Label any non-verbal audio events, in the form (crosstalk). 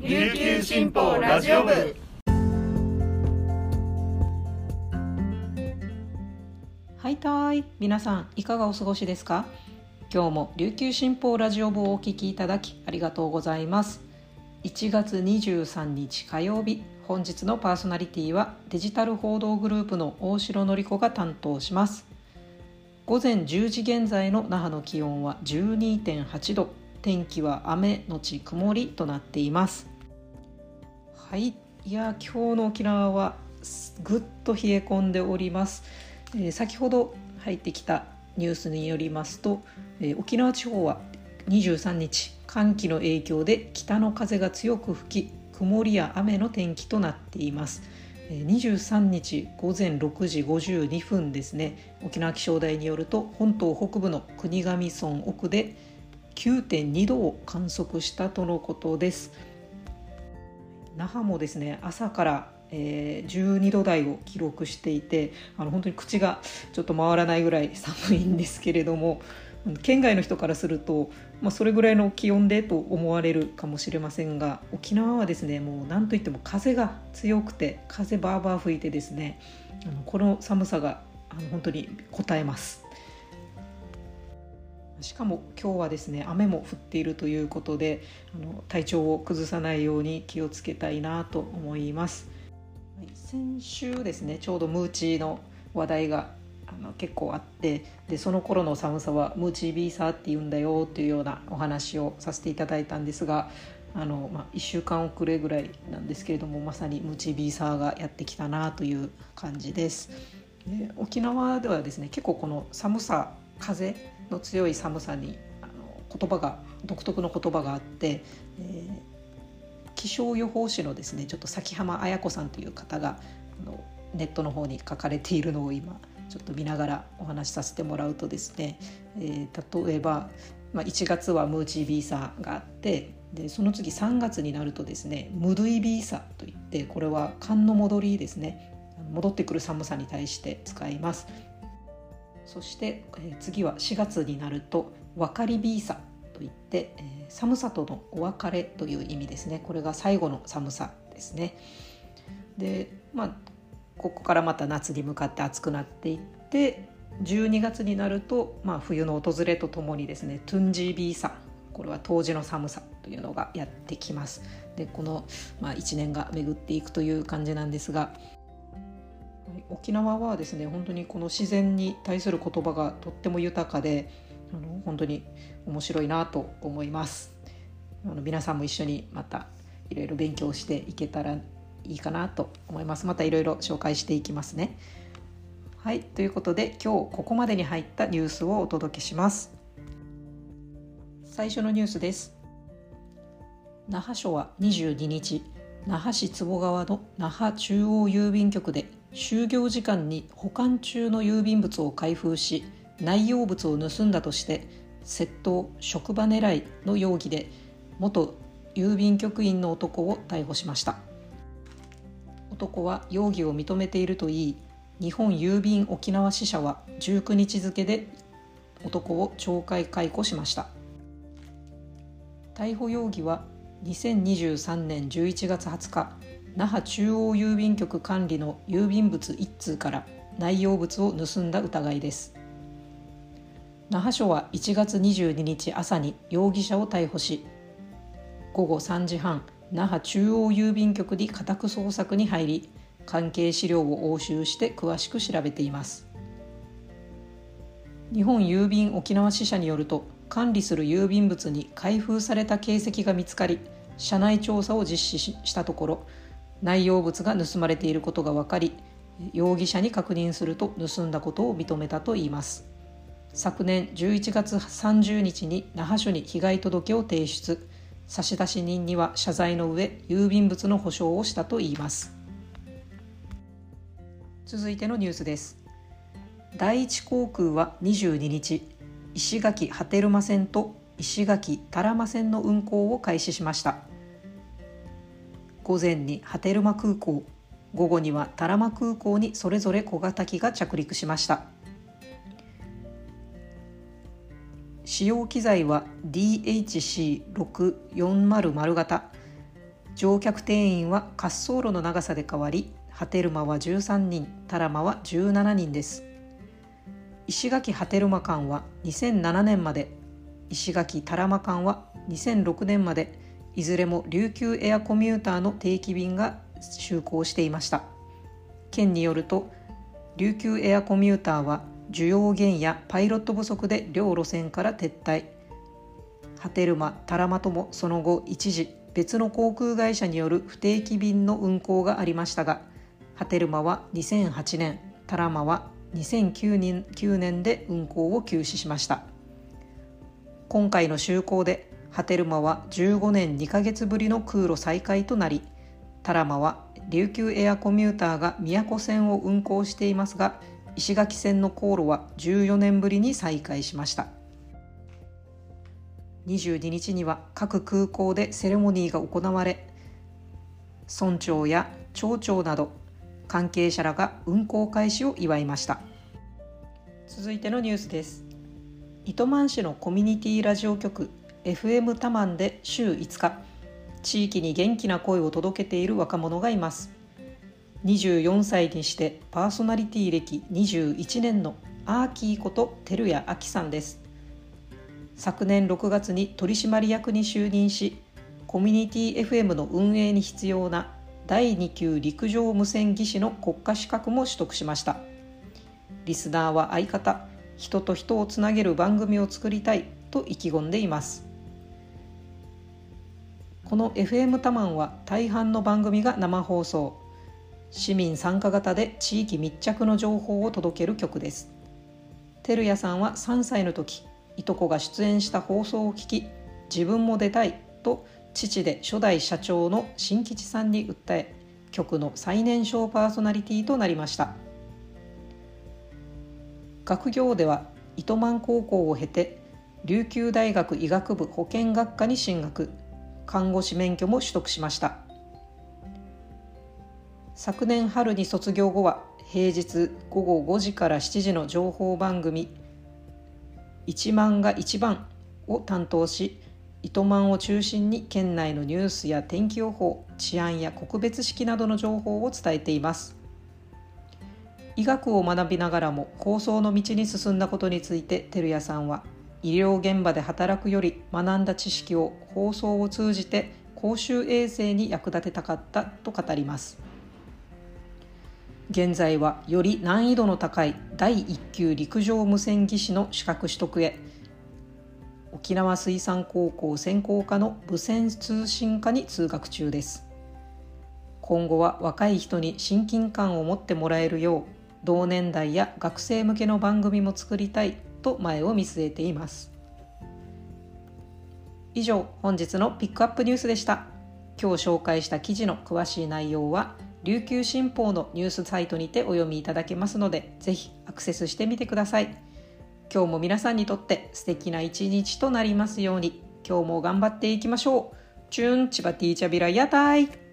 琉球新報ラジオ部。はいたい皆さんいかがお過ごしですか？今日も琉球新報ラジオ部をお聞きいただきありがとうございます。1月23日火曜日本日のパーソナリティはデジタル報道グループの大城典子が担当します。午前10時現在の那覇の気温は12.8度。天気は雨のち曇りとなっています。はい。いや今日の沖縄はぐっと冷え込んでおります、えー、先ほど入ってきたニュースによりますと、えー、沖縄地方は23日寒気の影響で北の風が強く吹き曇りや雨の天気となっています。23日午前6時52分ですね。沖縄気象台によると本島北部の国頭村奥で9.2度を観測したとのことです。那覇もですね朝からえー、12度台を記録していてあの本当に口がちょっと回らないぐらい寒いんですけれども (laughs) 県外の人からすると、まあ、それぐらいの気温でと思われるかもしれませんが沖縄はですねもう何といっても風が強くて風バーバー吹いてですねあのこの寒さがあの本当に応えます。しかも今日はですね雨も降っているということであの体調を崩さないように気をつけたいなと思います、先週ですねちょうどムーチーの話題があの結構あってでその頃の寒さはムーチービーサーって言うんだよっていうようなお話をさせていただいたんですがあの、まあ、1週間遅れぐらいなんですけれどもまさにムーチービーサーがやってきたなという感じです。で沖縄ではですね結構この寒さ風の強い寒さにあの言葉が独特の言葉があって、えー、気象予報士のですねちょっと崎浜綾子さんという方があのネットの方に書かれているのを今ちょっと見ながらお話しさせてもらうとですね、えー、例えば、まあ、1月はムーチービーサーがあってでその次3月になるとですねムドゥイビーサといってこれは寒の戻りですね戻ってくる寒さに対して使います。そして、え、次は4月になると別りビーサといって、え、寒さとのお別れという意味ですね。これが最後の寒さですね。でまあここからまた夏に向かって暑くなっていって12月になると、まあ、冬の訪れとともにですねトゥンジービーサ。これは冬至の寒さというのがやってきます。でこの、まあ、1年が巡っていくという感じなんですが沖縄はですね本当にこの自然に対する言葉がとっても豊かであの本当に面白いなと思います。あの皆さんも一緒にまたいろいろ勉強していけたらいいかなと思います。またいろいろ紹介していきますね。はいということで今日ここまでに入ったニュースをお届けします。最初のニュースです。那覇署は22日那覇市坪川の那覇中央郵便局で就業時間に保管中の郵便物を開封し内容物を盗んだとして窃盗職場狙いの容疑で元郵便局員の男を逮捕しました。男は容疑を認めているといい日本郵便沖縄支社は19日付で男を懲戒解雇しました。逮捕容疑は2023年11月20日那覇中央郵便局管理の郵便物1通から内容物を盗んだ疑いです。那覇署は1月22日朝に容疑者を逮捕し午後3時半那覇中央郵便局に家宅捜索に入り関係資料を押収して詳しく調べています。日本郵便沖縄支社によると管理する郵便物に開封された形跡が見つかり社内調査を実施したところ内容物が盗まれていることが分かり容疑者に確認すると盗んだことを認めたといいます。昨年11月30日に那覇署に被害届を提出。差出人には謝罪の上郵便物の保証をしたといいます。続いてのニュースです。第一航空は22日石垣波照間線と石垣多良間線の運行を開始しました。午前に波照間空港午後には多良間空港にそれぞれ小型機が着陸しました。使用機材は DHC640 型。乗客定員は滑走路の長さで変わり波照間は13人タラマは17人です。石垣波照間間は2007年まで。石垣タラマ間は2006年まで。いずれも琉球エアコミューターの定期便が就航していました。県によると琉球エアコミューターは需要減やパイロット不足で両路線から撤退。波照間タラマともその後一時別の航空会社による不定期便の運航がありましたが波照間は2008年タラマは2009年 ,9 年で運航を休止しました。今回の就航で波照間は15年2ヶ月ぶりの空路再開となりタラマは琉球エアコミューターが宮古線を運行していますが石垣線の航路は14年ぶりに再開しました。22日には各空港でセレモニーが行われ村長や町長など関係者らが運行開始を祝いました。続いてのニュースです。糸満市のコミュニティラジオ局 FM タマンで週5日地域に元気な声を届けている若者がいます。24歳にしてパーソナリティ歴21年のアーキーこと照屋亜紀さんです。昨年6月に取締役に就任しコミュニティ FM の運営に必要な第2級陸上無線技師の国家資格も取得しました。リスナーは相方人と人をつなげる番組を作りたいと意気込んでいます。この FM タマンは大半の番組が生放送。市民参加型で地域密着の情報を届ける局です。照屋さんは3歳の時いとこが出演した放送を聞き自分も出たいと父で初代社長の新吉さんに訴え局の最年少パーソナリティとなりました。学業では糸満高校を経て琉球大学医学部保健学科に進学。看護師免許も取得しました。昨年春に卒業後は平日午後5時から7時の情報番組「一万が一番」を担当し糸満を中心に県内のニュースや天気予報治安や国別式などの情報を伝えています。医学を学びながらも放送の道に進んだことについて照屋さんは医療現場で働くより学んだ知識を放送を通じて公衆衛生に役立てたかったと語ります。現在はより難易度の高い第1級陸上無線技師の資格取得へ。沖縄水産高校専攻科の無線通信科に通学中です。今後は若い人に親近感を持ってもらえるよう同年代や学生向けの番組も作りたいと前を見据えています。以上本日のピックアップニュースでした。今日紹介した記事の詳しい内容は琉球新報のニュースサイトにてお読みいただけますのでぜひアクセスしてみてください。今日も皆さんにとって素敵な一日となりますように今日も頑張っていきましょう。チューンチバティーチャビラ屋台。